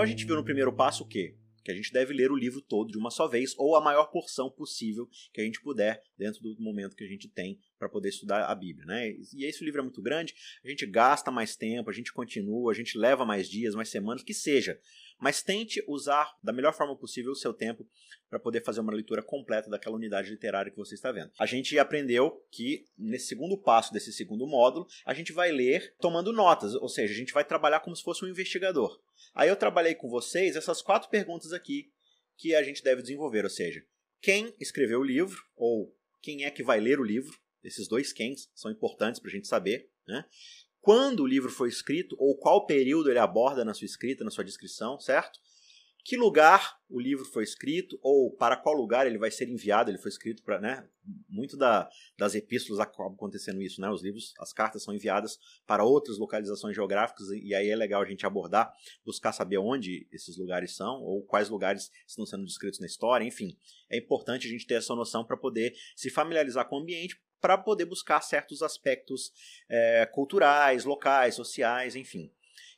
Então a gente viu no primeiro passo o quê? Que a gente deve ler o livro todo de uma só vez, ou a maior porção possível que a gente puder, dentro do momento que a gente tem para poder estudar a Bíblia. Né? E esse livro é muito grande, a gente gasta mais tempo, a gente continua, a gente leva mais dias, mais semanas, que seja. Mas tente usar da melhor forma possível o seu tempo para poder fazer uma leitura completa daquela unidade literária que você está vendo. A gente aprendeu que nesse segundo passo desse segundo módulo, a gente vai ler tomando notas, ou seja, a gente vai trabalhar como se fosse um investigador. Aí eu trabalhei com vocês essas quatro perguntas aqui que a gente deve desenvolver, ou seja, quem escreveu o livro ou quem é que vai ler o livro, esses dois quens são importantes para a gente saber, né? quando o livro foi escrito ou qual período ele aborda na sua escrita, na sua descrição, certo? Que lugar o livro foi escrito ou para qual lugar ele vai ser enviado? Ele foi escrito para, né? Muito da, das epístolas acaba acontecendo isso, né? Os livros, as cartas são enviadas para outras localizações geográficas e aí é legal a gente abordar, buscar saber onde esses lugares são ou quais lugares estão sendo descritos na história, enfim. É importante a gente ter essa noção para poder se familiarizar com o ambiente, para poder buscar certos aspectos é, culturais, locais, sociais, enfim.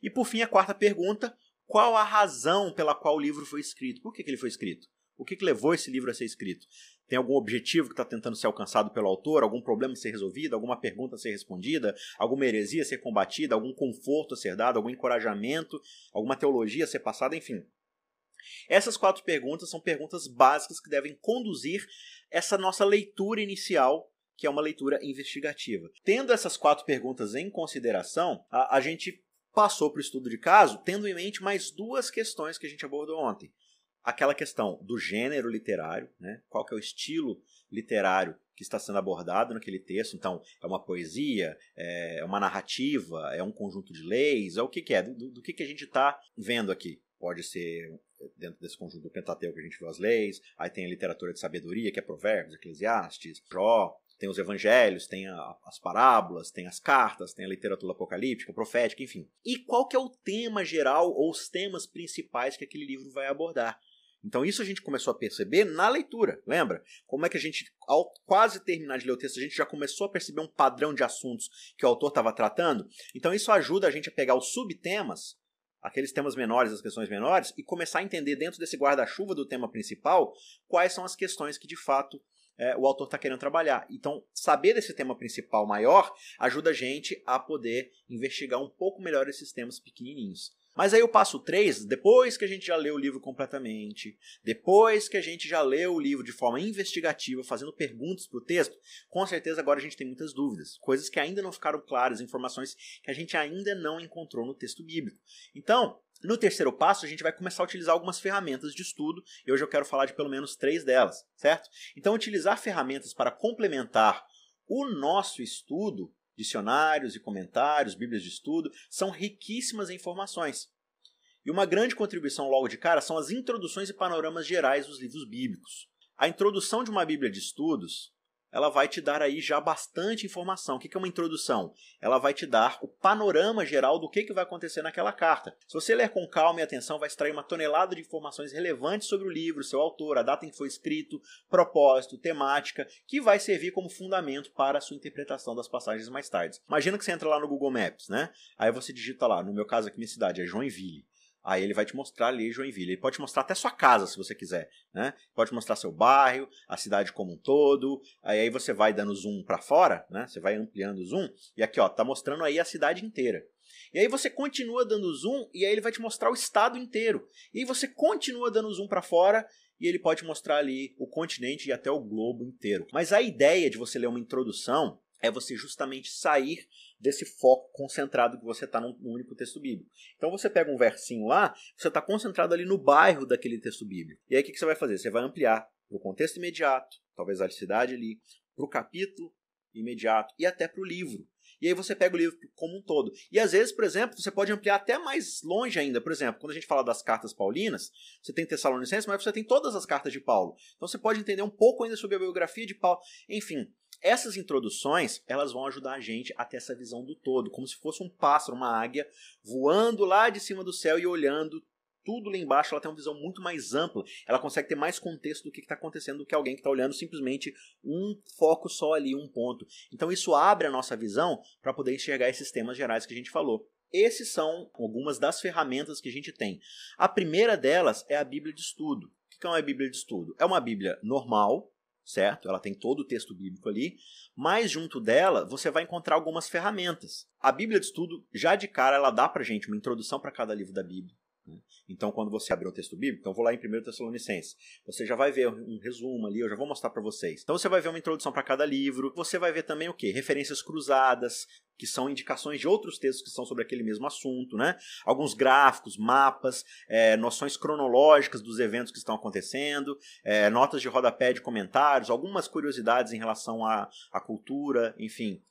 E por fim, a quarta pergunta: qual a razão pela qual o livro foi escrito? Por que, que ele foi escrito? O que, que levou esse livro a ser escrito? Tem algum objetivo que está tentando ser alcançado pelo autor? Algum problema a ser resolvido? Alguma pergunta a ser respondida? Alguma heresia a ser combatida? Algum conforto a ser dado? Algum encorajamento? Alguma teologia a ser passada? Enfim. Essas quatro perguntas são perguntas básicas que devem conduzir essa nossa leitura inicial que é uma leitura investigativa. Tendo essas quatro perguntas em consideração, a, a gente passou para o estudo de caso, tendo em mente mais duas questões que a gente abordou ontem. Aquela questão do gênero literário, né? qual que é o estilo literário que está sendo abordado naquele texto. Então, é uma poesia, é uma narrativa, é um conjunto de leis, é o que, que é, do, do que, que a gente está vendo aqui. Pode ser dentro desse conjunto do Pentateuco que a gente viu as leis, aí tem a literatura de sabedoria, que é Provérbios, Eclesiastes, Jó, tem os evangelhos, tem a, as parábolas, tem as cartas, tem a literatura apocalíptica, profética, enfim. E qual que é o tema geral ou os temas principais que aquele livro vai abordar? Então isso a gente começou a perceber na leitura, lembra? Como é que a gente, ao quase terminar de ler o texto, a gente já começou a perceber um padrão de assuntos que o autor estava tratando? Então isso ajuda a gente a pegar os subtemas, aqueles temas menores, as questões menores, e começar a entender dentro desse guarda-chuva do tema principal quais são as questões que de fato é, o autor está querendo trabalhar. Então, saber desse tema principal maior ajuda a gente a poder investigar um pouco melhor esses temas pequenininhos. Mas aí o passo 3, depois que a gente já leu o livro completamente, depois que a gente já leu o livro de forma investigativa, fazendo perguntas para o texto, com certeza agora a gente tem muitas dúvidas, coisas que ainda não ficaram claras, informações que a gente ainda não encontrou no texto bíblico. Então, no terceiro passo, a gente vai começar a utilizar algumas ferramentas de estudo, e hoje eu quero falar de pelo menos três delas, certo? Então, utilizar ferramentas para complementar o nosso estudo, dicionários e comentários, bíblias de estudo, são riquíssimas em informações. E uma grande contribuição logo de cara são as introduções e panoramas gerais dos livros bíblicos. A introdução de uma Bíblia de estudos ela vai te dar aí já bastante informação. O que é uma introdução? Ela vai te dar o panorama geral do que vai acontecer naquela carta. Se você ler com calma e atenção, vai extrair uma tonelada de informações relevantes sobre o livro, seu autor, a data em que foi escrito, propósito, temática, que vai servir como fundamento para a sua interpretação das passagens mais tarde. Imagina que você entra lá no Google Maps, né? Aí você digita lá, no meu caso aqui minha cidade é Joinville. Aí ele vai te mostrar ali Joinville. Ele pode te mostrar até sua casa, se você quiser, né? Pode mostrar seu bairro, a cidade como um todo. Aí, você vai dando zoom para fora, né? Você vai ampliando o zoom e aqui, ó, tá mostrando aí a cidade inteira. E aí você continua dando zoom e aí ele vai te mostrar o estado inteiro. E aí você continua dando zoom para fora e ele pode mostrar ali o continente e até o globo inteiro. Mas a ideia de você ler uma introdução é você justamente sair desse foco concentrado que você está num, único texto bíblico. Então você pega um versinho lá, você está concentrado ali no bairro daquele texto bíblico. E aí o que, que você vai fazer? Você vai ampliar para o contexto imediato, talvez a cidade ali, para o capítulo imediato e até para o livro. E aí você pega o livro como um todo. E às vezes, por exemplo, você pode ampliar até mais longe ainda. Por exemplo, quando a gente fala das cartas paulinas, você tem Tessalonicenses, mas você tem todas as cartas de Paulo. Então você pode entender um pouco ainda sobre a biografia de Paulo. Enfim, essas introduções, elas vão ajudar a gente a ter essa visão do todo, como se fosse um pássaro, uma águia, voando lá de cima do céu e olhando tudo lá embaixo, ela tem uma visão muito mais ampla. Ela consegue ter mais contexto do que está acontecendo do que alguém que está olhando simplesmente um foco só ali, um ponto. Então isso abre a nossa visão para poder enxergar esses temas gerais que a gente falou. esses são algumas das ferramentas que a gente tem. A primeira delas é a Bíblia de Estudo. O que é uma Bíblia de Estudo? É uma Bíblia normal, certo? Ela tem todo o texto bíblico ali, mas junto dela você vai encontrar algumas ferramentas. A Bíblia de Estudo, já de cara, ela dá pra gente uma introdução para cada livro da Bíblia. Né? Então, quando você abrir um texto bíblico, então vou lá em 1 Tessalonicenses, você já vai ver um resumo ali, eu já vou mostrar para vocês. Então, você vai ver uma introdução para cada livro, você vai ver também o que? Referências cruzadas, que são indicações de outros textos que são sobre aquele mesmo assunto, né? Alguns gráficos, mapas, é, noções cronológicas dos eventos que estão acontecendo, é, notas de rodapé de comentários, algumas curiosidades em relação à, à cultura, enfim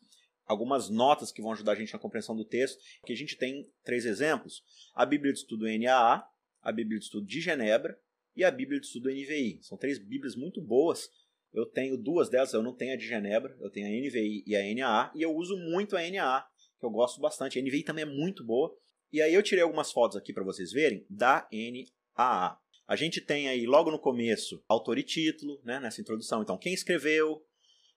algumas notas que vão ajudar a gente na compreensão do texto. Que a gente tem três exemplos: a Bíblia de Estudo NAA, a Bíblia de Estudo de Genebra e a Bíblia de Estudo NVI. São três Bíblias muito boas. Eu tenho duas delas, eu não tenho a de Genebra, eu tenho a NVI e a NAA, e eu uso muito a NAA, que eu gosto bastante. A NVI também é muito boa. E aí eu tirei algumas fotos aqui para vocês verem da NAA. A gente tem aí logo no começo autor e título, né, nessa introdução. Então, quem escreveu,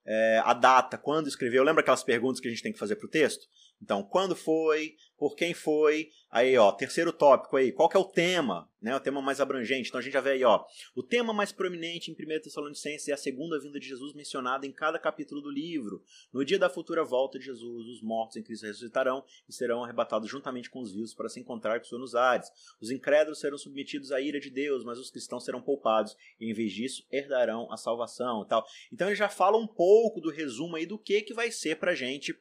é, a data, quando escreveu. Lembra aquelas perguntas que a gente tem que fazer para o texto? Então, quando foi, por quem foi, aí ó, terceiro tópico aí, qual que é o tema, né, o tema mais abrangente. Então a gente já vê aí, ó, o tema mais prominente em 1 Tessalonicenses é a segunda vinda de Jesus mencionada em cada capítulo do livro. No dia da futura volta de Jesus, os mortos em Cristo ressuscitarão e serão arrebatados juntamente com os vivos para se encontrar com o Senhor nos ares. Os incrédulos serão submetidos à ira de Deus, mas os cristãos serão poupados e em vez disso herdarão a salvação, tal. Então ele já fala um pouco do resumo aí do que que vai ser pra gente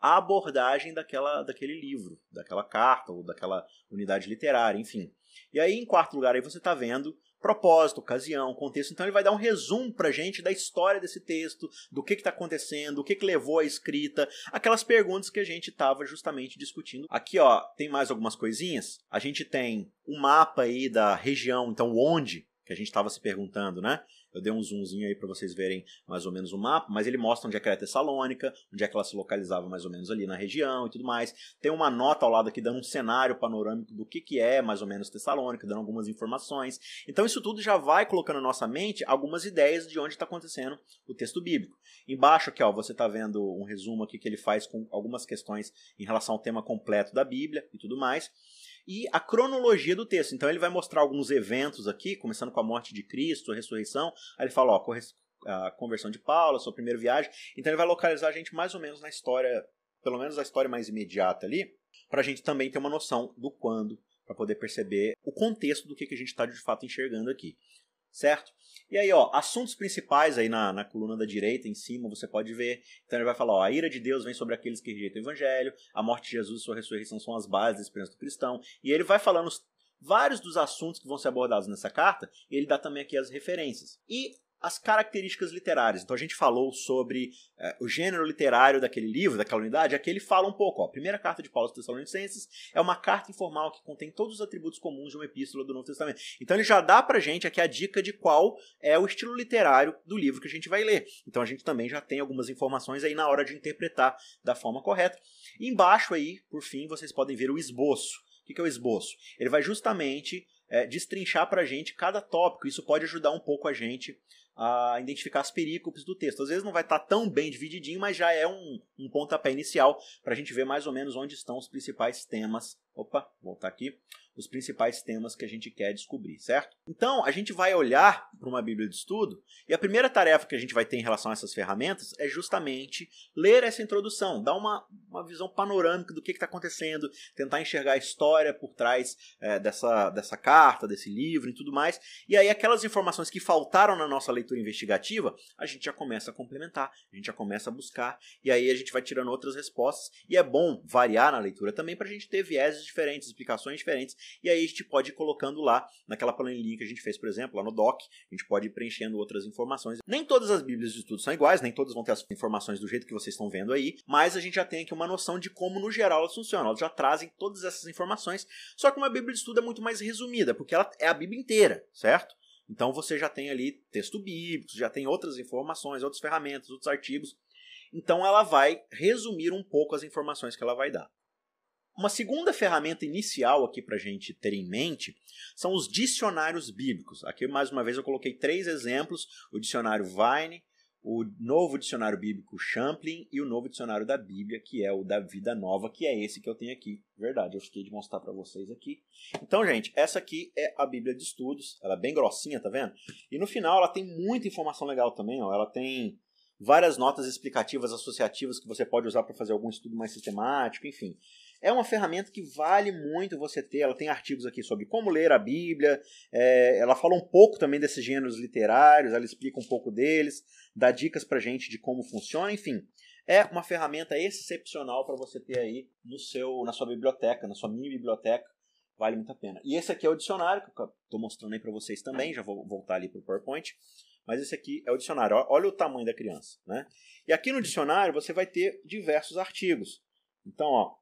a abordagem daquela, daquele livro, daquela carta ou daquela unidade literária, enfim. E aí, em quarto lugar, aí você está vendo propósito, ocasião, contexto. Então ele vai dar um resumo pra gente da história desse texto, do que está acontecendo, o que, que levou à escrita, aquelas perguntas que a gente estava justamente discutindo. Aqui, ó, tem mais algumas coisinhas. A gente tem um mapa aí da região, então onde que a gente estava se perguntando, né? Eu dei um zoomzinho aí para vocês verem mais ou menos o mapa, mas ele mostra onde é que era Tessalônica, onde é que ela se localizava mais ou menos ali na região e tudo mais. Tem uma nota ao lado aqui dando um cenário panorâmico do que, que é mais ou menos Tessalônica, dando algumas informações. Então isso tudo já vai colocando na nossa mente algumas ideias de onde está acontecendo o texto bíblico. Embaixo aqui, ó, você está vendo um resumo aqui que ele faz com algumas questões em relação ao tema completo da Bíblia e tudo mais e a cronologia do texto. Então ele vai mostrar alguns eventos aqui, começando com a morte de Cristo, a ressurreição. Aí ele fala, ó, a conversão de Paulo, a sua primeira viagem. Então ele vai localizar a gente mais ou menos na história, pelo menos a história mais imediata ali, para a gente também ter uma noção do quando, para poder perceber o contexto do que, que a gente está de fato enxergando aqui certo? E aí, ó, assuntos principais aí na, na coluna da direita, em cima, você pode ver. Então ele vai falar, ó, a ira de Deus vem sobre aqueles que rejeitam o evangelho, a morte de Jesus e sua ressurreição são as bases da esperança do cristão. E ele vai falando vários dos assuntos que vão ser abordados nessa carta, e ele dá também aqui as referências. E as características literárias. Então a gente falou sobre é, o gênero literário daquele livro, daquela unidade. Aqui ele fala um pouco. Ó, a primeira carta de Paulo aos Tessalonicenses é uma carta informal que contém todos os atributos comuns de uma epístola do Novo Testamento. Então ele já dá pra gente aqui a dica de qual é o estilo literário do livro que a gente vai ler. Então a gente também já tem algumas informações aí na hora de interpretar da forma correta. E embaixo aí, por fim, vocês podem ver o esboço. O que é o esboço? Ele vai justamente é, destrinchar para a gente cada tópico. Isso pode ajudar um pouco a gente a identificar as perícopes do texto. Às vezes não vai estar tá tão bem divididinho, mas já é um, um pontapé inicial para a gente ver mais ou menos onde estão os principais temas. Opa, voltar aqui os principais temas que a gente quer descobrir, certo? Então, a gente vai olhar para uma Bíblia de estudo e a primeira tarefa que a gente vai ter em relação a essas ferramentas é justamente ler essa introdução, dar uma, uma visão panorâmica do que está acontecendo, tentar enxergar a história por trás é, dessa, dessa carta, desse livro e tudo mais. E aí, aquelas informações que faltaram na nossa leitura investigativa, a gente já começa a complementar, a gente já começa a buscar, e aí a gente vai tirando outras respostas. E é bom variar na leitura também para a gente ter vieses diferentes, explicações diferentes e aí a gente pode ir colocando lá naquela planilha que a gente fez, por exemplo, lá no doc, a gente pode ir preenchendo outras informações. Nem todas as bíblias de estudo são iguais, nem todas vão ter as informações do jeito que vocês estão vendo aí, mas a gente já tem aqui uma noção de como no geral elas funcionam. Elas já trazem todas essas informações, só que uma bíblia de estudo é muito mais resumida, porque ela é a bíblia inteira, certo? Então você já tem ali texto bíblico, já tem outras informações, outras ferramentas, outros artigos. Então ela vai resumir um pouco as informações que ela vai dar. Uma segunda ferramenta inicial aqui para a gente ter em mente são os dicionários bíblicos. Aqui, mais uma vez, eu coloquei três exemplos: o dicionário Vine, o novo dicionário bíblico Champlin e o novo dicionário da Bíblia, que é o da Vida Nova, que é esse que eu tenho aqui. Verdade, eu fiquei de mostrar para vocês aqui. Então, gente, essa aqui é a Bíblia de Estudos. Ela é bem grossinha, tá vendo? E no final ela tem muita informação legal também, ó. Ela tem várias notas explicativas associativas que você pode usar para fazer algum estudo mais sistemático, enfim. É uma ferramenta que vale muito você ter. Ela tem artigos aqui sobre como ler a Bíblia. É, ela fala um pouco também desses gêneros literários. Ela explica um pouco deles, dá dicas para gente de como funciona. Enfim, é uma ferramenta excepcional para você ter aí no seu, na sua biblioteca, na sua mini biblioteca. Vale muito a pena. E esse aqui é o dicionário que eu estou mostrando aí para vocês também. Já vou voltar ali para o PowerPoint. Mas esse aqui é o dicionário. Olha o tamanho da criança, né? E aqui no dicionário você vai ter diversos artigos. Então, ó,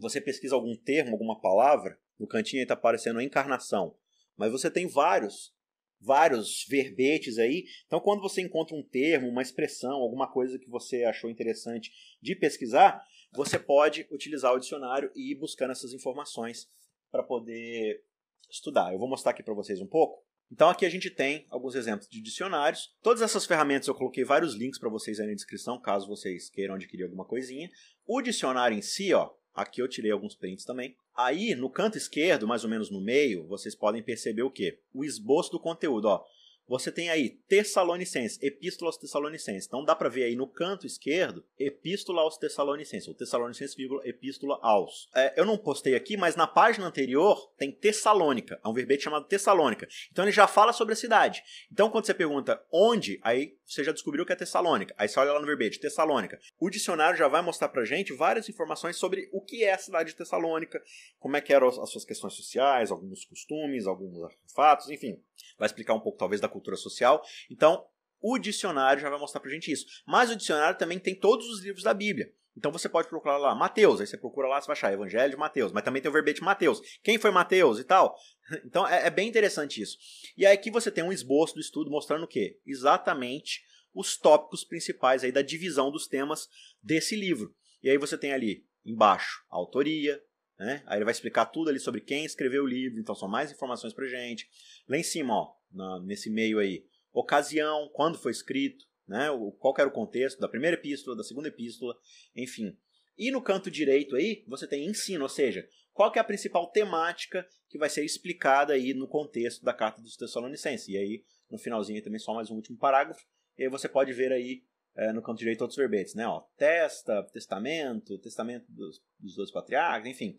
você pesquisa algum termo, alguma palavra, no cantinho está aparecendo encarnação. Mas você tem vários, vários verbetes aí. Então, quando você encontra um termo, uma expressão, alguma coisa que você achou interessante de pesquisar, você pode utilizar o dicionário e ir buscando essas informações para poder estudar. Eu vou mostrar aqui para vocês um pouco. Então aqui a gente tem alguns exemplos de dicionários. Todas essas ferramentas eu coloquei vários links para vocês aí na descrição, caso vocês queiram adquirir alguma coisinha. O dicionário em si, ó, Aqui eu tirei alguns prints também. Aí, no canto esquerdo, mais ou menos no meio, vocês podem perceber o quê? O esboço do conteúdo, ó você tem aí Tessalonicenses, Epístola aos Tessalonicenses. Então dá para ver aí no canto esquerdo, Epístola aos Tessalonicenses, ou Tessalonicenses, Epístola aos. É, eu não postei aqui, mas na página anterior tem Tessalônica, é um verbete chamado Tessalônica. Então ele já fala sobre a cidade. Então quando você pergunta onde, aí você já descobriu que é Tessalônica. Aí você olha lá no verbete, Tessalônica. O dicionário já vai mostrar pra gente várias informações sobre o que é a cidade de Tessalônica, como é que eram as suas questões sociais, alguns costumes, alguns artefatos, enfim. Vai explicar um pouco talvez da cultura cultura social. Então, o dicionário já vai mostrar pra gente isso. Mas o dicionário também tem todos os livros da Bíblia. Então você pode procurar lá Mateus, aí você procura lá, você vai achar Evangelho de Mateus, mas também tem o verbete Mateus. Quem foi Mateus e tal? Então é, é, bem interessante isso. E aí aqui você tem um esboço do estudo mostrando o quê? Exatamente os tópicos principais aí da divisão dos temas desse livro. E aí você tem ali embaixo a autoria, né? Aí ele vai explicar tudo ali sobre quem escreveu o livro, então são mais informações pra gente. Lá em cima, ó, na, nesse meio aí. Ocasião, quando foi escrito, né? O, qual era o contexto da primeira epístola, da segunda epístola, enfim. E no canto direito aí, você tem ensino, ou seja, qual é a principal temática que vai ser explicada aí no contexto da carta dos Tessalonicenses. E aí, no finalzinho também só mais um último parágrafo, e aí você pode ver aí é, no canto direito outros verbetes, né? Ó, testa, testamento, testamento dos, dos dois patriarcas, enfim.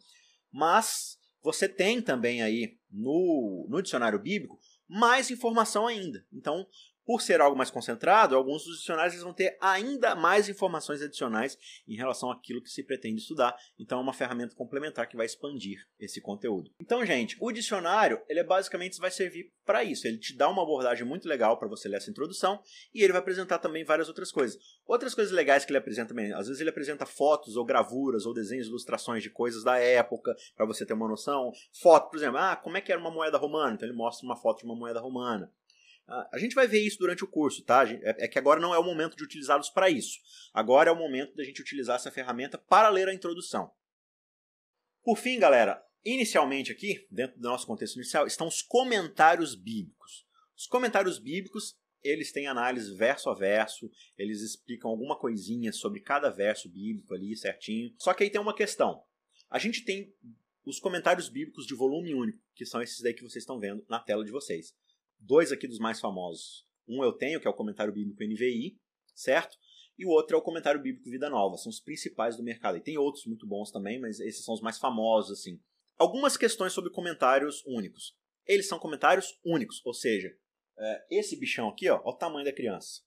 Mas você tem também aí no, no dicionário bíblico mais informação ainda. Então, por ser algo mais concentrado, alguns dos dicionários vão ter ainda mais informações adicionais em relação àquilo que se pretende estudar. Então é uma ferramenta complementar que vai expandir esse conteúdo. Então, gente, o dicionário, ele é basicamente vai servir para isso. Ele te dá uma abordagem muito legal para você ler essa introdução e ele vai apresentar também várias outras coisas. Outras coisas legais que ele apresenta também, às vezes ele apresenta fotos ou gravuras ou desenhos, ilustrações de coisas da época, para você ter uma noção. Foto, por exemplo, ah, como é que era uma moeda romana? Então ele mostra uma foto de uma moeda romana. A gente vai ver isso durante o curso, tá? É, é que agora não é o momento de utilizá-los para isso. Agora é o momento da gente utilizar essa ferramenta para ler a introdução. Por fim, galera, inicialmente aqui, dentro do nosso contexto inicial, estão os comentários bíblicos. Os comentários bíblicos, eles têm análise verso a verso, eles explicam alguma coisinha sobre cada verso bíblico ali certinho. Só que aí tem uma questão. A gente tem os comentários bíblicos de volume único, que são esses daí que vocês estão vendo na tela de vocês dois aqui dos mais famosos. Um eu tenho, que é o comentário bíblico NVI, certo? E o outro é o comentário bíblico Vida Nova. São os principais do mercado. E tem outros muito bons também, mas esses são os mais famosos, assim. Algumas questões sobre comentários únicos. Eles são comentários únicos, ou seja, é, esse bichão aqui, ó, olha o tamanho da criança.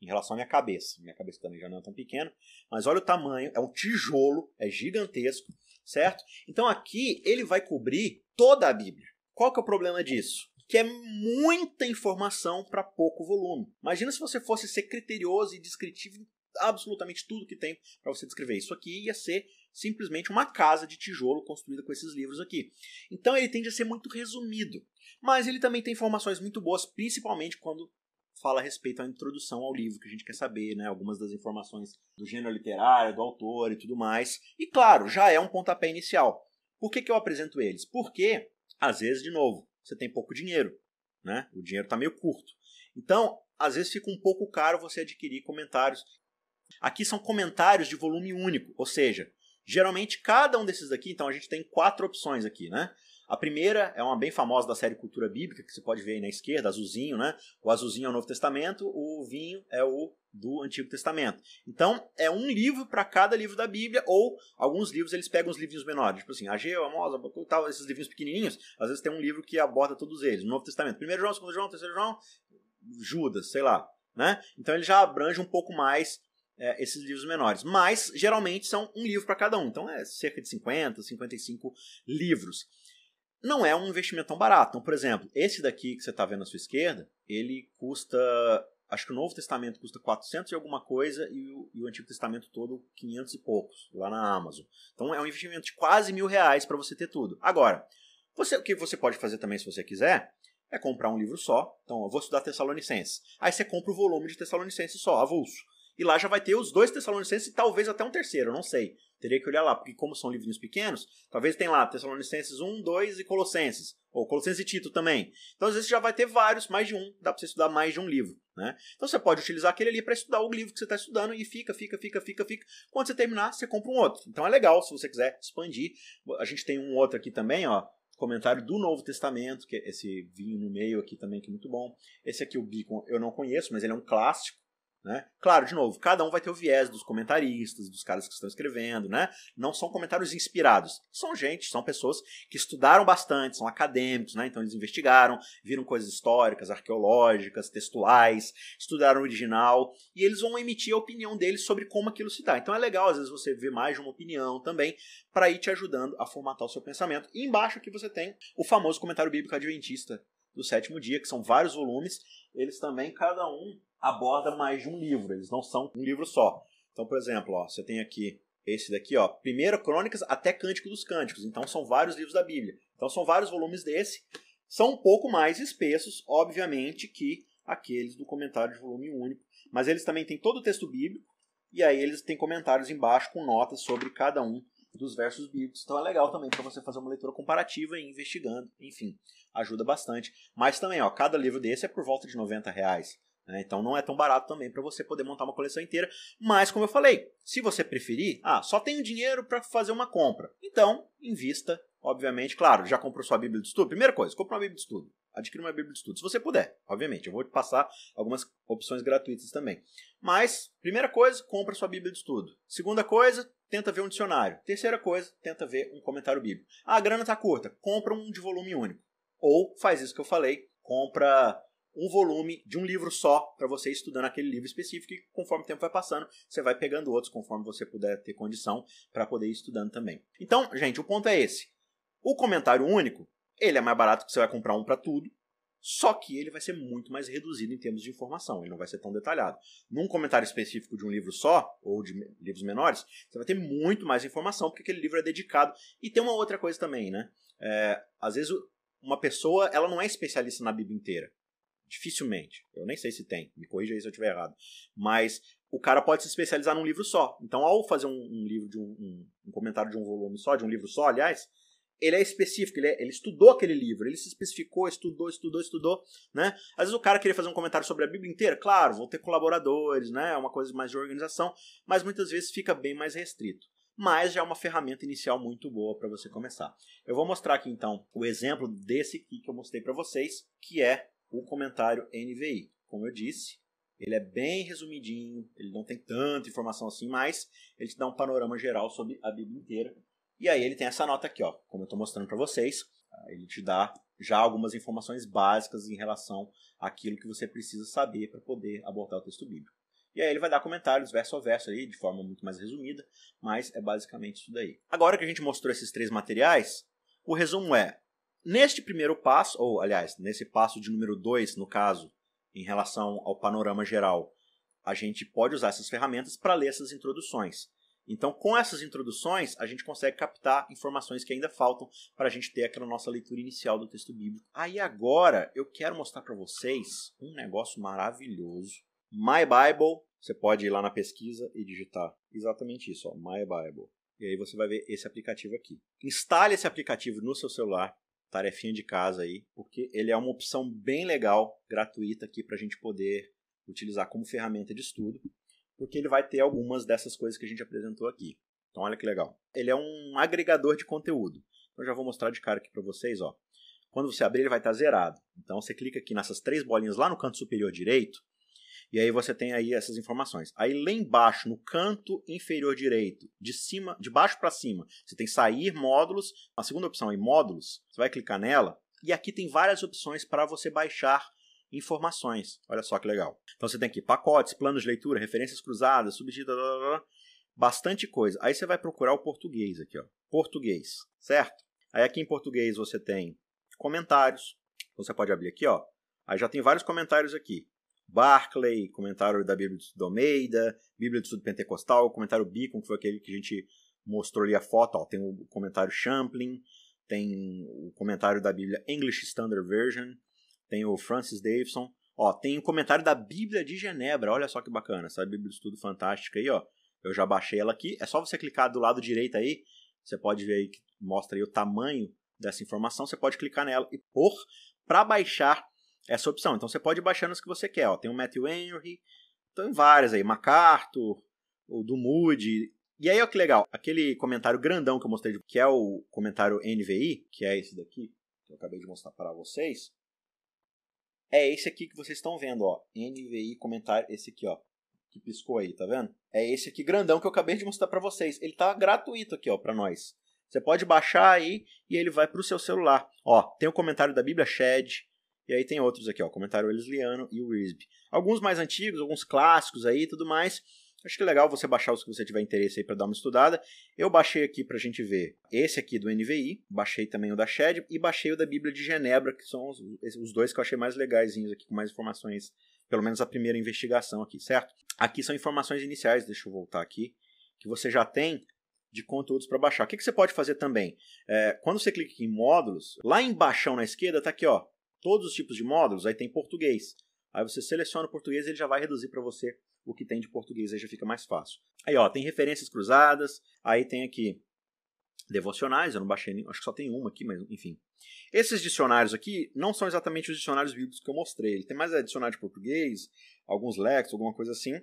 Em relação à minha cabeça. Minha cabeça também já não é tão pequena. Mas olha o tamanho, é um tijolo, é gigantesco, certo? Então aqui ele vai cobrir toda a Bíblia. Qual que é o problema disso? Que é muita informação para pouco volume. Imagina se você fosse ser criterioso e descritivo em absolutamente tudo que tem para você descrever. Isso aqui ia ser simplesmente uma casa de tijolo construída com esses livros aqui. Então ele tende a ser muito resumido, mas ele também tem informações muito boas, principalmente quando fala a respeito à introdução ao livro, que a gente quer saber, né? Algumas das informações do gênero literário, do autor e tudo mais. E claro, já é um pontapé inicial. Por que, que eu apresento eles? Porque, às vezes, de novo, você tem pouco dinheiro, né? O dinheiro está meio curto. Então, às vezes fica um pouco caro você adquirir comentários. Aqui são comentários de volume único, ou seja, geralmente cada um desses aqui, então a gente tem quatro opções aqui, né? A primeira é uma bem famosa da série Cultura Bíblica, que você pode ver aí na esquerda, azulzinho, né? O azulzinho é o Novo Testamento, o vinho é o do Antigo Testamento. Então, é um livro para cada livro da Bíblia, ou alguns livros eles pegam os livrinhos menores, tipo assim, Ageu, Amós, tal, esses livrinhos pequenininhos, às vezes tem um livro que aborda todos eles, no Novo Testamento. Primeiro João, segundo João, terceiro João, Judas, sei lá, né? Então ele já abrange um pouco mais é, esses livros menores. Mas, geralmente, são um livro para cada um. Então, é cerca de 50, 55 livros. Não é um investimento tão barato. Então, por exemplo, esse daqui que você está vendo à sua esquerda, ele custa acho que o Novo Testamento custa 400 e alguma coisa e o, e o, Antigo Testamento todo 500 e poucos, lá na Amazon. Então é um investimento de quase mil reais para você ter tudo. Agora, você, o que você pode fazer também se você quiser é comprar um livro só. Então, eu vou estudar Tessalonicenses. Aí você compra o volume de Tessalonicenses só, avulso. E lá já vai ter os dois Tessalonicenses e talvez até um terceiro, não sei. Teria que olhar lá, porque como são livrinhos pequenos, talvez tem lá Tessalonicenses 1, 2 e Colossenses. Ou Colossenses e Tito também. Então, às vezes, já vai ter vários, mais de um. Dá para você estudar mais de um livro. Né? Então, você pode utilizar aquele ali para estudar o livro que você está estudando e fica, fica, fica, fica, fica. Quando você terminar, você compra um outro. Então, é legal se você quiser expandir. A gente tem um outro aqui também, ó comentário do Novo Testamento, que é esse vinho no meio aqui também, que é muito bom. Esse aqui, o Beacon, eu não conheço, mas ele é um clássico. Né? Claro, de novo, cada um vai ter o viés dos comentaristas, dos caras que estão escrevendo, né? Não são comentários inspirados. São gente, são pessoas que estudaram bastante, são acadêmicos, né? Então eles investigaram, viram coisas históricas, arqueológicas, textuais, estudaram o original e eles vão emitir a opinião deles sobre como aquilo se dá. Então é legal, às vezes, você ver mais de uma opinião também para ir te ajudando a formatar o seu pensamento. E embaixo aqui você tem o famoso comentário bíblico adventista do sétimo dia, que são vários volumes. Eles também, cada um aborda mais de um livro, eles não são um livro só. Então, por exemplo, ó, você tem aqui esse daqui, ó, Primeira Crônicas até Cântico dos Cânticos. Então são vários livros da Bíblia. Então são vários volumes desse. São um pouco mais espessos, obviamente, que aqueles do comentário de volume único. Mas eles também têm todo o texto bíblico. E aí eles têm comentários embaixo com notas sobre cada um dos versos bíblicos. Então é legal também para você fazer uma leitura comparativa e investigando. Enfim, ajuda bastante. Mas também, ó, cada livro desse é por volta de 90 reais. Né? Então não é tão barato também para você poder montar uma coleção inteira. Mas, como eu falei, se você preferir, ah, só tenho dinheiro para fazer uma compra. Então, invista, obviamente. Claro, já comprou sua Bíblia de estudo? Primeira coisa, compra uma Bíblia de estudo. Adquira uma Bíblia de estudo, se você puder, obviamente. Eu vou te passar algumas opções gratuitas também. Mas, primeira coisa, compra sua Bíblia de estudo. Segunda coisa, tenta ver um dicionário. Terceira coisa, tenta ver um comentário bíblico. Ah, a grana tá curta, compra um de volume único. Ou faz isso que eu falei, compra um volume de um livro só para você estudando aquele livro específico e conforme o tempo vai passando, você vai pegando outros conforme você puder ter condição para poder ir estudando também. Então, gente, o ponto é esse. O comentário único, ele é mais barato que você vai comprar um para tudo, só que ele vai ser muito mais reduzido em termos de informação, ele não vai ser tão detalhado. Num comentário específico de um livro só, ou de livros menores, você vai ter muito mais informação, porque aquele livro é dedicado. E tem uma outra coisa também, né? É, às vezes uma pessoa ela não é especialista na Bíblia inteira. Dificilmente. Eu nem sei se tem. Me corrija aí se eu estiver errado. Mas o cara pode se especializar num livro só. Então, ao fazer um, um livro de um, um, um, comentário de um volume só, de um livro só, aliás, ele é específico, ele, é, ele, estudou aquele livro, ele se especificou, estudou, estudou, estudou, né? Às vezes o cara queria fazer um comentário sobre a Bíblia inteira, claro, vão ter colaboradores, né? É uma coisa mais de organização, mas muitas vezes fica bem mais restrito. Mas já é uma ferramenta inicial muito boa para você começar. Eu vou mostrar aqui então o exemplo desse aqui que eu mostrei para vocês, que é o comentário NVI. Como eu disse, ele é bem resumidinho, ele não tem tanta informação assim, mas ele te dá um panorama geral sobre a Bíblia inteira. E aí ele tem essa nota aqui, ó, como eu estou mostrando para vocês, ele te dá já algumas informações básicas em relação àquilo que você precisa saber para poder abordar o texto bíblico. E aí ele vai dar comentários verso a verso aí, de forma muito mais resumida, mas é basicamente isso daí. Agora que a gente mostrou esses três materiais, o resumo é: Neste primeiro passo, ou aliás, nesse passo de número 2, no caso, em relação ao panorama geral, a gente pode usar essas ferramentas para ler essas introduções. Então, com essas introduções, a gente consegue captar informações que ainda faltam para a gente ter aquela nossa leitura inicial do texto bíblico. Aí agora eu quero mostrar para vocês um negócio maravilhoso. My Bible, você pode ir lá na pesquisa e digitar exatamente isso, ó, My Bible. E aí você vai ver esse aplicativo aqui. Instale esse aplicativo no seu celular, tarefinha de casa aí, porque ele é uma opção bem legal, gratuita aqui para a gente poder utilizar como ferramenta de estudo, porque ele vai ter algumas dessas coisas que a gente apresentou aqui. Então olha que legal. Ele é um agregador de conteúdo. Então já vou mostrar de cara aqui para vocês, ó. Quando você abrir, ele vai estar zerado. Então você clica aqui nessas três bolinhas lá no canto superior direito, e aí você tem aí essas informações. Aí lá embaixo, no canto inferior direito, de cima, de baixo para cima, você tem sair módulos. A segunda opção aí, módulos. Você vai clicar nela e aqui tem várias opções para você baixar informações. Olha só que legal. Então você tem aqui pacotes, planos de leitura, referências cruzadas, subtítulos, bastante coisa. Aí você vai procurar o português aqui, ó. Português, certo? Aí aqui em português você tem comentários. Você pode abrir aqui, ó. Aí já tem vários comentários aqui. Barclay, comentário da Bíblia de Estudo Almeida, Bíblia de Estudo Pentecostal, comentário Beacon, que foi aquele que a gente mostrou ali a foto, ó, tem o comentário Champlin, tem o comentário da Bíblia English Standard Version, tem o Francis Davidson, ó, tem o comentário da Bíblia de Genebra, olha só que bacana, essa Bíblia de Estudo fantástica aí, ó. Eu já baixei ela aqui, é só você clicar do lado direito aí, você pode ver aí que mostra aí o tamanho dessa informação, você pode clicar nela e pôr para baixar essa opção. Então você pode ir baixando as que você quer. Ó. Tem o Matthew Henry, tem várias aí, MacArthur, o do Moody. E aí, ó que legal, aquele comentário grandão que eu mostrei, que é o comentário NVI, que é esse daqui, que eu acabei de mostrar para vocês, é esse aqui que vocês estão vendo, ó. NVI comentário, esse aqui, ó, que piscou aí, tá vendo? É esse aqui grandão que eu acabei de mostrar para vocês. Ele tá gratuito aqui, ó, para nós. Você pode baixar aí e ele vai para o seu celular. Ó, tem o comentário da Bíblia Shed, e aí tem outros aqui, ó, comentário Wesleyano e o Risby. Alguns mais antigos, alguns clássicos aí e tudo mais. Acho que é legal você baixar os que você tiver interesse aí para dar uma estudada. Eu baixei aqui para a gente ver esse aqui do NVI, baixei também o da Shed e baixei o da Bíblia de Genebra, que são os, os dois que eu achei mais legais aqui, com mais informações, pelo menos a primeira investigação aqui, certo? Aqui são informações iniciais, deixa eu voltar aqui, que você já tem de conteúdos para baixar. O que, que, você pode fazer também? É, quando você clica em módulos, lá embaixo na esquerda está aqui, ó, todos os tipos de módulos, aí tem português. Aí você seleciona o português e ele já vai reduzir para você o que tem de português, aí já fica mais fácil. Aí, ó, tem referências cruzadas, aí tem aqui devocionais, eu não baixei nem, acho que só tem uma aqui, mas enfim. Esses dicionários aqui não são exatamente os dicionários bíblicos que eu mostrei. Ele tem mais é, dicionário de português, alguns léxicos, alguma coisa assim.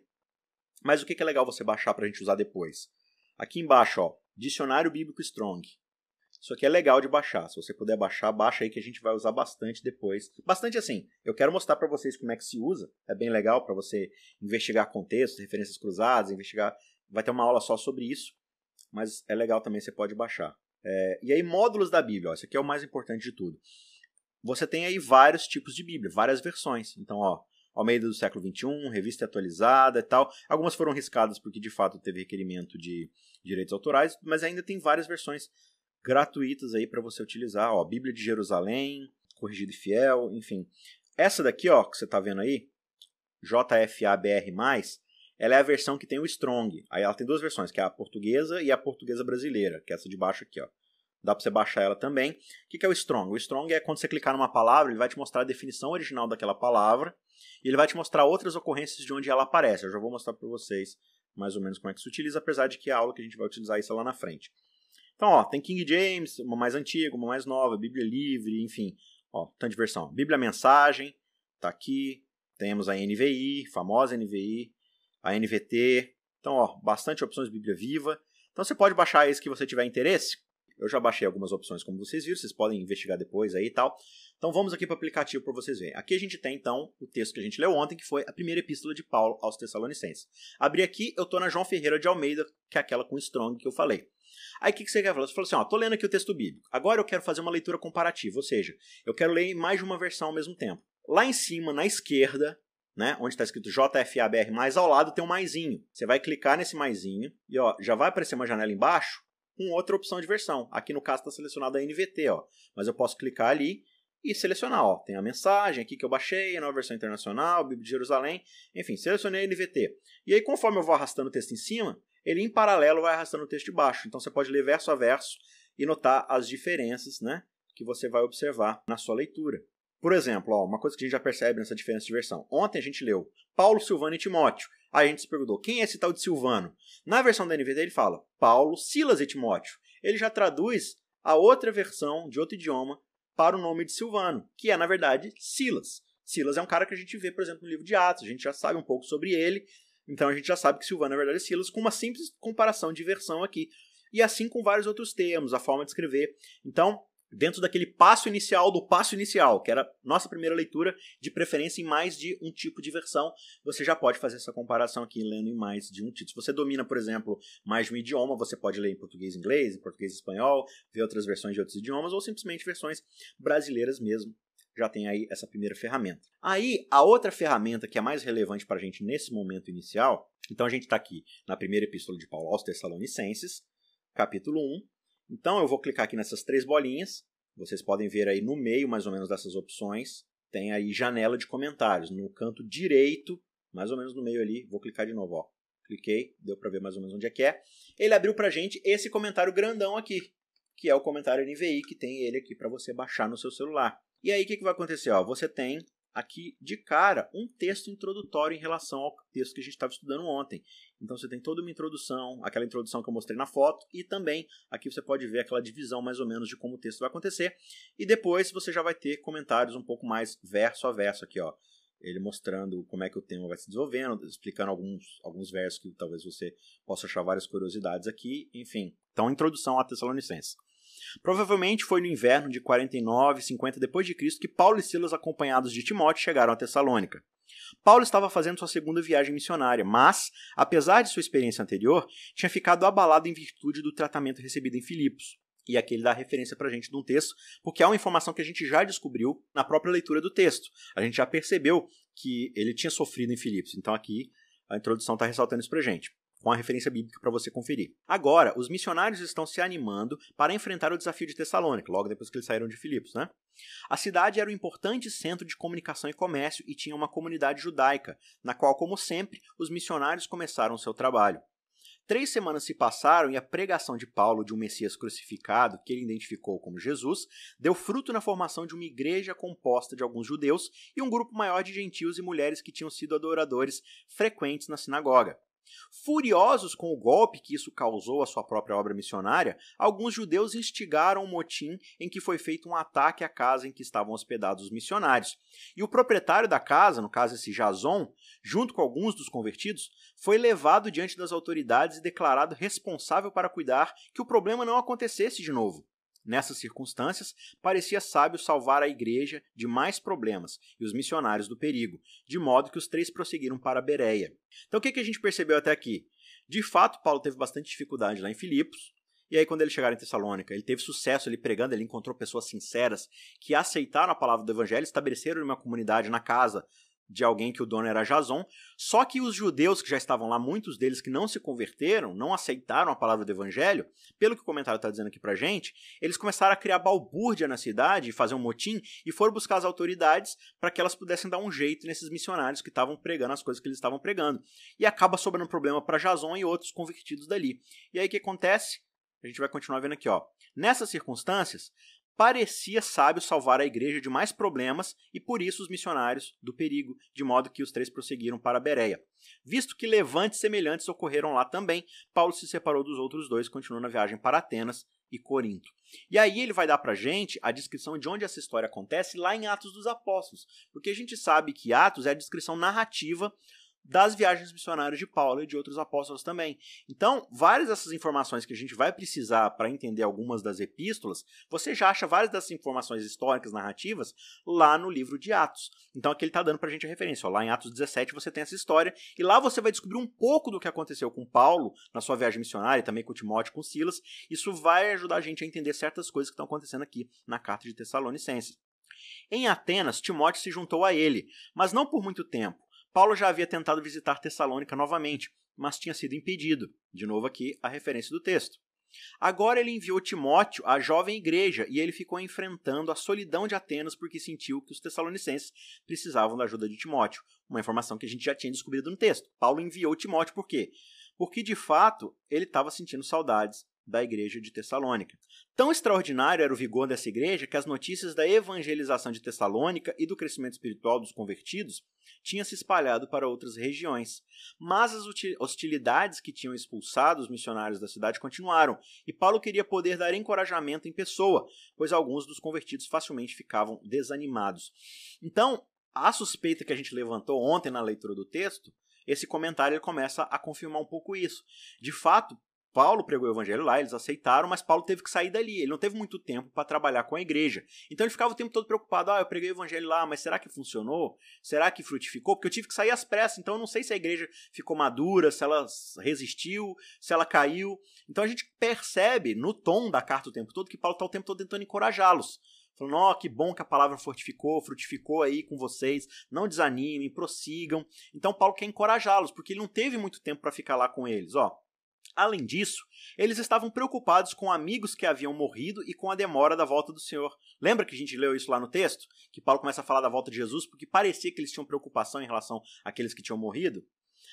Mas o que é legal você baixar para a gente usar depois? Aqui embaixo, ó, Dicionário Bíblico Strong. Isso aqui é legal de baixar. Se você puder baixar, baixa aí que a gente vai usar bastante depois. Bastante assim. Eu quero mostrar para vocês como é que se usa. É bem legal para você investigar contextos, referências cruzadas, investigar. Vai ter uma aula só sobre isso, mas é legal também. Você pode baixar. É... e aí módulos da Bíblia. Ó, esse aqui é o mais importante de tudo. Você tem aí vários tipos de Bíblia, várias versões. Então, ó, Almeida do século XXI, revista atualizada e tal. Algumas foram riscadas porque de fato teve requerimento de direitos autorais, mas ainda tem várias versões gratuitas aí para você utilizar, ó, Bíblia de Jerusalém, Corrigido e Fiel, enfim. Essa daqui, ó, que você está vendo aí, JFABR+, ela é a versão que tem o Strong. Aí ela tem duas versões, que é a portuguesa e a portuguesa brasileira, que é essa de baixo aqui, ó. Dá para você baixar ela também. O que é o Strong? O Strong é quando você clicar numa palavra, ele vai te mostrar a definição original daquela palavra e ele vai te mostrar outras ocorrências de onde ela aparece. Eu já vou mostrar para vocês mais ou menos como é que se utiliza, apesar de que é a aula que a gente vai utilizar isso lá na frente. Então, ó, tem King James, uma mais antiga, uma mais nova, Bíblia Livre, enfim. Ó, tanta versão. Bíblia Mensagem, tá aqui. Temos a NVI, famosa NVI, a NVT. Então, ó, bastante opções de Bíblia Viva. Então você pode baixar esse que você tiver interesse. Eu já baixei algumas opções, como vocês viram, vocês podem investigar depois aí e tal. Então vamos aqui para o aplicativo para vocês verem. Aqui a gente tem então o texto que a gente leu ontem, que foi a primeira epístola de Paulo aos Tessalonicenses. Abri aqui, eu estou na João Ferreira de Almeida, que é aquela com Strong que eu falei. Aí o que, que você quer falar? Você falou assim: ó, tô lendo aqui o texto bíblico. Agora eu quero fazer uma leitura comparativa, ou seja, eu quero ler mais de uma versão ao mesmo tempo. Lá em cima, na esquerda, né, onde está escrito JFABR, mais ao lado tem um maisinho. Você vai clicar nesse maisinho e ó, já vai aparecer uma janela embaixo com outra opção de versão. Aqui no caso está selecionada a NVT, ó, mas eu posso clicar ali e selecionar, ó, tem a mensagem aqui que eu baixei, a nova versão internacional, Bíblia de Jerusalém, enfim, selecionei a NVT. E aí conforme eu vou arrastando o texto em cima, ele em paralelo vai arrastando o texto de baixo. Então você pode ler verso a verso e notar as diferenças né, que você vai observar na sua leitura. Por exemplo, ó, uma coisa que a gente já percebe nessa diferença de versão. Ontem a gente leu Paulo, Silvano e Timóteo. Aí a gente se perguntou, quem é esse tal de Silvano? Na versão da NVT ele fala Paulo, Silas e Timóteo. Ele já traduz a outra versão de outro idioma para o nome de Silvano, que é, na verdade, Silas. Silas é um cara que a gente vê, por exemplo, no livro de Atos, a gente já sabe um pouco sobre ele, então a gente já sabe que Silvano na verdade é Silas, com uma simples comparação de versão aqui. E assim com vários outros termos, a forma de escrever. Então, dentro daquele passo inicial do passo inicial, que era nossa primeira leitura, de preferência em mais de um tipo de versão, você já pode fazer essa comparação aqui lendo em mais de um título. Se você domina, por exemplo, mais de um idioma, você pode ler em português e inglês, em português e espanhol, ver outras versões de outros idiomas, ou simplesmente versões brasileiras mesmo. Já tem aí essa primeira ferramenta. Aí, a outra ferramenta que é mais relevante para a gente nesse momento inicial, então a gente está aqui na primeira epístola de Paulo aos Tessalonicenses, capítulo 1, então eu vou clicar aqui nessas três bolinhas. Vocês podem ver aí no meio, mais ou menos, dessas opções, tem aí janela de comentários. No canto direito, mais ou menos no meio ali, vou clicar de novo, ó. Cliquei, deu para ver mais ou menos onde é que é. Ele abriu pra gente esse comentário grandão aqui, que é o comentário NVI, que tem ele aqui para você baixar no seu celular. E aí o que, que vai acontecer? Ó, você tem aqui de cara um texto introdutório em relação ao texto que a gente estava estudando ontem. Então você tem toda uma introdução, aquela introdução que eu mostrei na foto, e também aqui você pode ver aquela divisão mais ou menos de como o texto vai acontecer. E depois você já vai ter comentários um pouco mais verso a verso aqui, ó. Ele mostrando como é que o tema vai se desenvolvendo, explicando alguns, alguns versos que talvez você possa achar várias curiosidades aqui, enfim. Então, introdução a Tessalonicenses. Provavelmente foi no inverno de 49, 50 depois de Cristo que Paulo e Silas, acompanhados de Timóteo, chegaram a Tessalônica. Paulo estava fazendo sua segunda viagem missionária, mas, apesar de sua experiência anterior, tinha ficado abalado em virtude do tratamento recebido em Filipos. E aqui ele dá referência para a gente de um texto, porque é uma informação que a gente já descobriu na própria leitura do texto. A gente já percebeu que ele tinha sofrido em Filipos. Então aqui a introdução está ressaltando isso para gente com a referência bíblica para você conferir. Agora, os missionários estão se animando para enfrentar o desafio de Tessalônica, logo depois que eles saíram de Filipos, né? A cidade era um importante centro de comunicação e comércio e tinha uma comunidade judaica, na qual, como sempre, os missionários começaram seu trabalho. Três semanas se passaram e a pregação de Paulo de um Messias crucificado, que ele identificou como Jesus, deu fruto na formação de uma igreja composta de alguns judeus e um grupo maior de gentios e mulheres que tinham sido adoradores frequentes na sinagoga. Furiosos com o golpe que isso causou à sua própria obra missionária, alguns judeus instigaram um motim em que foi feito um ataque à casa em que estavam hospedados os missionários. E o proprietário da casa, no caso esse Jason, junto com alguns dos convertidos, foi levado diante das autoridades e declarado responsável para cuidar que o problema não acontecesse de novo. Nessas circunstâncias, parecia sábio salvar a igreja de mais problemas e os missionários do perigo, de modo que os três prosseguiram para Bereia. Então o que, a gente percebeu até aqui? De fato, Paulo teve bastante dificuldade lá em Filipos, e aí, quando ele chegaram em Tessalônica, ele teve sucesso ali pregando, ele encontrou pessoas sinceras que aceitaram a palavra do evangelho, estabeleceram uma comunidade na casa de alguém que o dono era Jason. Só que os judeus que já estavam lá, muitos deles que não se converteram, não aceitaram a palavra do evangelho, pelo que o comentário está dizendo aqui pra gente, eles começaram a criar balbúrdia na cidade, fazer um motim e foram buscar as autoridades para que elas pudessem dar um jeito nesses missionários que estavam pregando as coisas que eles estavam pregando. E acaba sobrando problema para Jason e outros convertidos dali. E aí o que acontece? A gente vai continuar vendo aqui, ó. Nessas circunstâncias, parecia sábio salvar a igreja de mais problemas e por isso os missionários do perigo, de modo que os três prosseguiram para Bereia. Visto que levantes semelhantes ocorreram lá também, Paulo se separou dos outros dois, continuando a viagem para Atenas e Corinto. E aí ele vai dar pra gente a descrição de onde essa história acontece lá em Atos dos Apóstolos, porque a gente sabe que Atos é a descrição narrativa das viagens missionárias de Paulo e de outros apóstolos também. Então, várias dessas informações que a gente vai precisar para entender algumas das epístolas, você já acha várias dessas informações históricas, narrativas, lá no livro de Atos. Então, aqui ele está dando para a gente a referência. Ó, lá em Atos 17 você tem essa história, e lá você vai descobrir um pouco do que aconteceu com Paulo na sua viagem missionária, também com Timóteo, com Silas. Isso vai ajudar a gente a entender certas coisas que estão acontecendo aqui na carta de Tessalonicenses. Em Atenas, Timóteo se juntou a ele, mas não por muito tempo. Paulo já havia tentado visitar Tessalônica novamente, mas tinha sido impedido. De novo aqui a referência do texto. Agora ele enviou Timóteo à jovem igreja e ele ficou enfrentando a solidão de Atenas porque sentiu que os tessalonicenses precisavam da ajuda de Timóteo. Uma informação que a gente já tinha descobrido no texto. Paulo enviou Timóteo por quê? Porque de fato ele estava sentindo saudades da igreja de Tessalônica. Tão extraordinário era o vigor dessa igreja que as notícias da evangelização de Tessalônica e do crescimento espiritual dos convertidos tinham se espalhado para outras regiões. Mas as hostilidades que tinham expulsado os missionários da cidade continuaram, e Paulo queria poder dar encorajamento em pessoa, pois alguns dos convertidos facilmente ficavam desanimados. Então, a suspeita que a gente levantou ontem na leitura do texto, esse comentário ele começa a confirmar um pouco isso. De fato, Paulo pregou o evangelho lá, eles aceitaram, mas Paulo teve que sair dali. Ele não teve muito tempo para trabalhar com a igreja. Então ele ficava o tempo todo preocupado: ah, eu preguei o evangelho lá, mas será que funcionou? Será que frutificou? Porque eu tive que sair às pressas, então eu não sei se a igreja ficou madura, se ela resistiu, se ela caiu. Então a gente percebe no tom da carta o tempo todo que Paulo está o tempo todo tentando encorajá-los. Falando, ó, oh, que bom que a palavra fortificou, frutificou aí com vocês, não desanimem, prossigam. Então Paulo quer encorajá-los, porque ele não teve muito tempo para ficar lá com eles. Ó, Além disso, eles estavam preocupados com amigos que haviam morrido e com a demora da volta do Senhor. Lembra que a gente leu isso lá no texto? Que Paulo começa a falar da volta de Jesus porque parecia que eles tinham preocupação em relação àqueles que tinham morrido?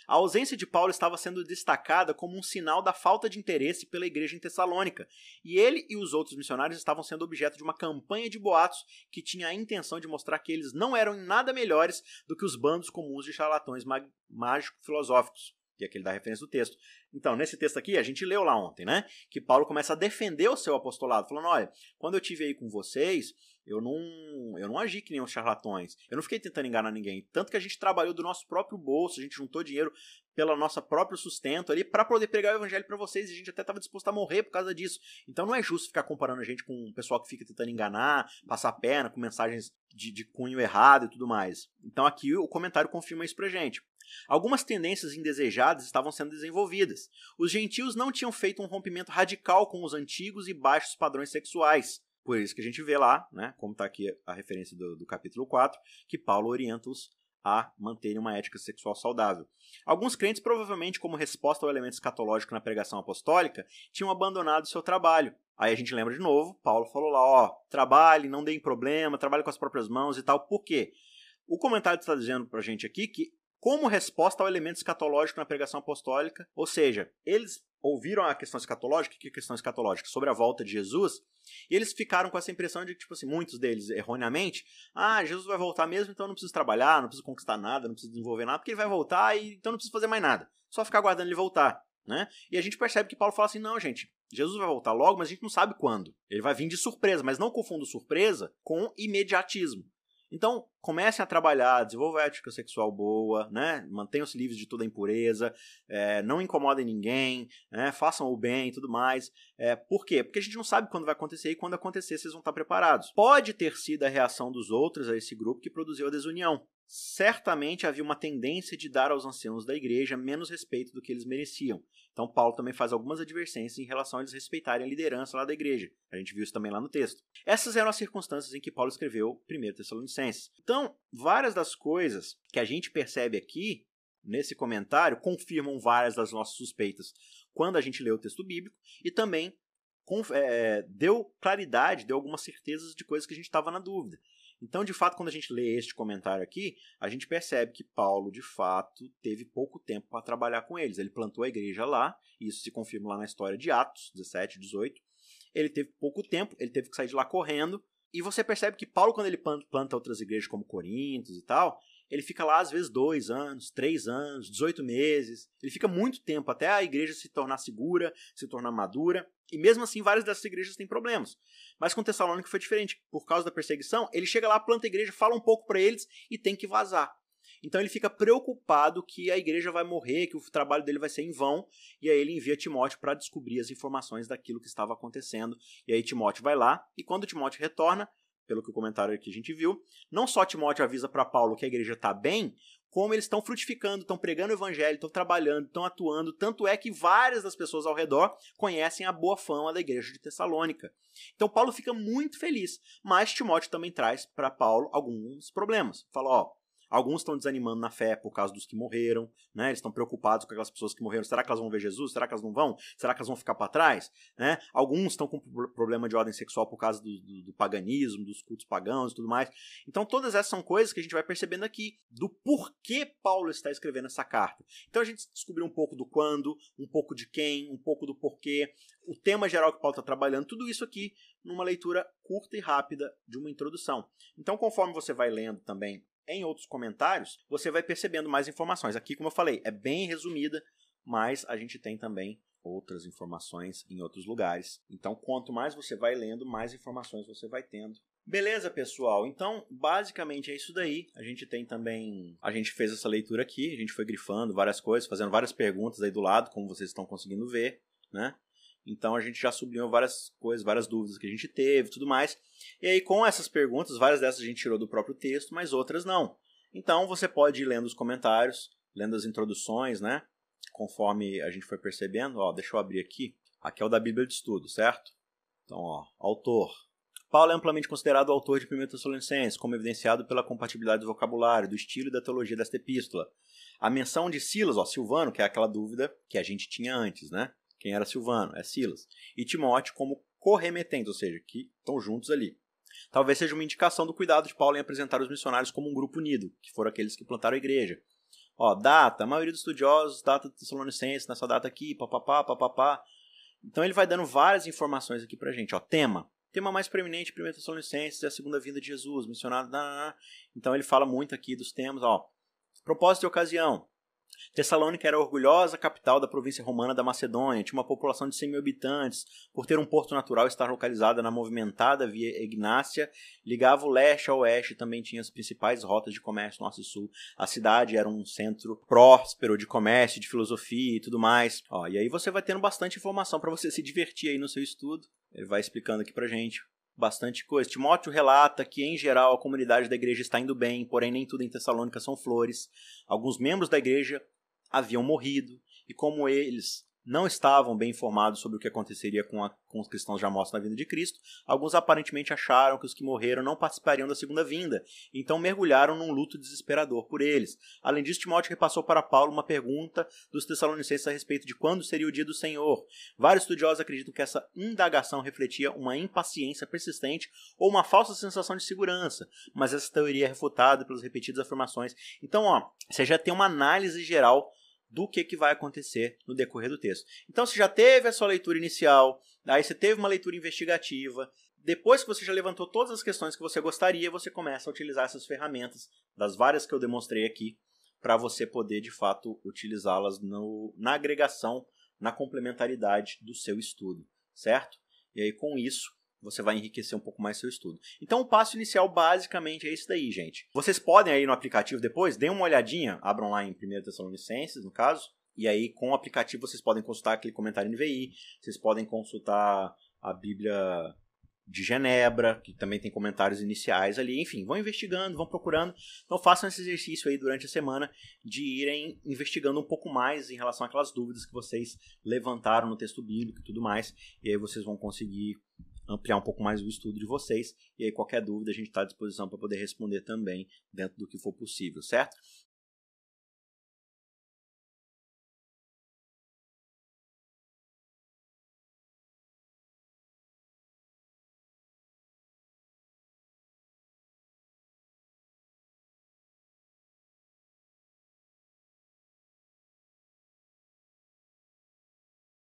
A ausência de Paulo estava sendo destacada como um sinal da falta de interesse pela igreja em Tessalônica, e ele e os outros missionários estavam sendo objeto de uma campanha de boatos que tinha a intenção de mostrar que eles não eram nada melhores do que os bandos comuns de charlatões mágico-filosóficos que é aquele da referência do texto. Então, nesse texto aqui, a gente leu lá ontem, né? Que Paulo começa a defender o seu apostolado, falando: olha, quando eu tive aí com vocês, eu não, eu não agi que nem os charlatões. Eu não fiquei tentando enganar ninguém. Tanto que a gente trabalhou do nosso próprio bolso, a gente juntou dinheiro pelo nosso próprio sustento ali para poder pregar o evangelho para vocês e a gente até estava disposto a morrer por causa disso. Então não é justo ficar comparando a gente com o pessoal que fica tentando enganar, passar perna com mensagens de, de cunho errado e tudo mais. Então aqui o comentário confirma isso pra gente. Algumas tendências indesejadas estavam sendo desenvolvidas. Os gentios não tinham feito um rompimento radical com os antigos e baixos padrões sexuais. Por isso que a gente vê lá, né, como está aqui a referência do, do capítulo 4, que Paulo orienta-os a manterem uma ética sexual saudável. Alguns crentes, provavelmente como resposta ao elemento escatológico na pregação apostólica, tinham abandonado seu trabalho. Aí a gente lembra de novo, Paulo falou lá, ó, trabalhe, não deem problema, trabalhe com as próprias mãos e tal. Por quê? O comentário está dizendo para a gente aqui que como resposta ao elemento escatológico na pregação apostólica, ou seja, eles ouviram a questão escatológica, que é questão escatológica sobre a volta de Jesus, e eles ficaram com essa impressão de que, tipo assim, muitos deles, erroneamente, ah, Jesus vai voltar mesmo, então não preciso trabalhar, não preciso conquistar nada, não preciso desenvolver nada, porque ele vai voltar e então não preciso fazer mais nada. Só ficar aguardando ele voltar. Né? E a gente percebe que Paulo fala assim: não, gente, Jesus vai voltar logo, mas a gente não sabe quando. Ele vai vir de surpresa, mas não confunda surpresa com imediatismo. Então, comecem a trabalhar, desenvolvam a ética sexual boa, né? mantenham-se livres de toda impureza, é, não incomodem ninguém, né? façam o bem e tudo mais. É, por quê? Porque a gente não sabe quando vai acontecer e quando acontecer vocês vão estar preparados. Pode ter sido a reação dos outros a esse grupo que produziu a desunião. Certamente havia uma tendência de dar aos anciãos da igreja menos respeito do que eles mereciam. Então, Paulo também faz algumas advertências em relação a eles respeitarem a liderança lá da igreja. A gente viu isso também lá no texto. Essas eram as circunstâncias em que Paulo escreveu 1 Tessalonicenses. Então, várias das coisas que a gente percebe aqui, nesse comentário, confirmam várias das nossas suspeitas quando a gente lê o texto bíblico e também é, deu claridade, deu algumas certezas de coisas que a gente estava na dúvida. Então, de fato, quando a gente lê este comentário aqui, a gente percebe que Paulo, de fato, teve pouco tempo para trabalhar com eles. Ele plantou a igreja lá, e isso se confirma lá na história de Atos 17, 18. Ele teve pouco tempo, ele teve que sair de lá correndo. E você percebe que Paulo, quando ele planta outras igrejas como Corintos e tal, ele fica lá às vezes dois anos, três anos, 18 meses. Ele fica muito tempo até a igreja se tornar segura, se tornar madura. E mesmo assim, várias dessas igrejas têm problemas. Mas com Tessalônica foi diferente. Por causa da perseguição, ele chega lá, planta a igreja, fala um pouco para eles e tem que vazar. Então ele fica preocupado que a igreja vai morrer, que o trabalho dele vai ser em vão, e aí ele envia Timóteo para descobrir as informações daquilo que estava acontecendo. E aí Timóteo vai lá, e quando Timóteo retorna, pelo que o comentário que a gente viu, não só Timóteo avisa para Paulo que a igreja está bem, como eles estão frutificando, estão pregando o evangelho, estão trabalhando, estão atuando. Tanto é que várias das pessoas ao redor conhecem a boa fama da igreja de Tessalônica. Então Paulo fica muito feliz, mas Timóteo também traz para Paulo alguns problemas. Fala, ó, Alguns estão desanimando na fé por causa dos que morreram, né? Eles estão preocupados com aquelas pessoas que morreram. Será que elas vão ver Jesus? Será que elas não vão? Será que elas vão ficar para trás? Né? Alguns estão com problema de ordem sexual por causa do, do, do, paganismo, dos cultos pagãos e tudo mais. Então, todas essas são coisas que a gente vai percebendo aqui do porquê Paulo está escrevendo essa carta. Então, a gente descobriu um pouco do quando, um pouco de quem, um pouco do porquê, o tema geral que Paulo está trabalhando, tudo isso aqui numa leitura curta e rápida de uma introdução. Então, conforme você vai lendo também em outros comentários, você vai percebendo mais informações. Aqui, como eu falei, é bem resumida, mas a gente tem também outras informações em outros lugares. Então, quanto mais você vai lendo, mais informações você vai tendo Beleza, pessoal? Então, basicamente é isso daí. A gente tem também. A gente fez essa leitura aqui, a gente foi grifando várias coisas, fazendo várias perguntas aí do lado, como vocês estão conseguindo ver, né? Então a gente já sublinhou várias coisas, várias dúvidas que a gente teve tudo mais. E aí, com essas perguntas, várias dessas a gente tirou do próprio texto, mas outras não. Então você pode ir lendo os comentários, lendo as introduções, né? Conforme a gente foi percebendo. Ó, deixa eu abrir aqui. Aqui é o da Bíblia de Estudo, certo? Então, ó, autor, Paulo é amplamente considerado autor de 1 Tessalonicenses, como evidenciado pela compatibilidade do vocabulário, do estilo e da teologia desta epístola. A menção de Silas, ó, Silvano, que é aquela dúvida que a gente tinha antes, né? Quem era Silvano? É Silas. E Timóteo como corremetente, ou seja, que estão juntos ali. Talvez seja uma indicação do cuidado de Paulo em apresentar os missionários como um grupo unido, que foram aqueles que plantaram a igreja. Ó, data, a maioria dos estudiosos, data de Tessalonicenses, nessa data aqui, papapá, papapá. Então ele vai dando várias informações aqui pra gente. Ó, tema, tema mais preeminente, 1 Tessalonicenses, é a segunda vinda de Jesus. Na... Então ele fala muito aqui dos temas, ó. Propósito e ocasião. Tessalônica era a orgulhosa capital da província romana da Macedônia, tinha uma população de 100 mil habitantes, por ter um porto natural e estar localizada na movimentada via Ignácia, ligava o leste ao oeste e também tinha as principais rotas de comércio norte e sul. A cidade era um centro próspero de comércio, de filosofia e tudo mais. Ó, e aí você vai tendo bastante informação para você se divertir aí no seu estudo. Ele vai explicando aqui pra gente bastante coisa. Timóteo relata que, em geral, a comunidade da igreja está indo bem, porém nem tudo em Tessalônica são flores. Alguns membros da igreja haviam morrido, e como eles não estavam bem informados sobre o que aconteceria com, a, com os cristãos já mortos na vinda de Cristo, alguns aparentemente acharam que os que morreram não participariam da segunda vinda, então mergulharam num luto desesperador por eles. Além disso, Timóteo repassou para Paulo uma pergunta dos Tessalonicenses a respeito de quando seria o dia do Senhor. Vários estudiosos acreditam que essa indagação refletia uma impaciência persistente ou uma falsa sensação de segurança, mas essa teoria é refutada pelas repetidas afirmações. Então, ó, você já tem uma análise geral do que, que vai acontecer no decorrer do texto. Então, você já teve a sua leitura inicial, aí você teve uma leitura investigativa. Depois que você já levantou todas as questões que você gostaria, você começa a utilizar essas ferramentas, das várias que eu demonstrei aqui, para você poder de fato utilizá-las na agregação, na complementaridade do seu estudo, certo? E aí, com isso, você vai enriquecer um pouco mais seu estudo. Então, o passo inicial basicamente é isso daí, gente. Vocês podem aí no aplicativo depois, deem uma olhadinha, abram lá em 1 Tessalonicenses, no caso, e aí com o aplicativo vocês podem consultar aquele comentário NVI, vocês podem consultar a Bíblia de Genebra, que também tem comentários iniciais ali. Enfim, vão investigando, vão procurando. Então façam esse exercício aí durante a semana de irem investigando um pouco mais em relação àquelas dúvidas que vocês levantaram no texto bíblico e tudo mais. E aí vocês vão conseguir ampliar um pouco mais o estudo de vocês. E aí, qualquer dúvida, a gente está à disposição para poder responder também dentro do que for possível, certo?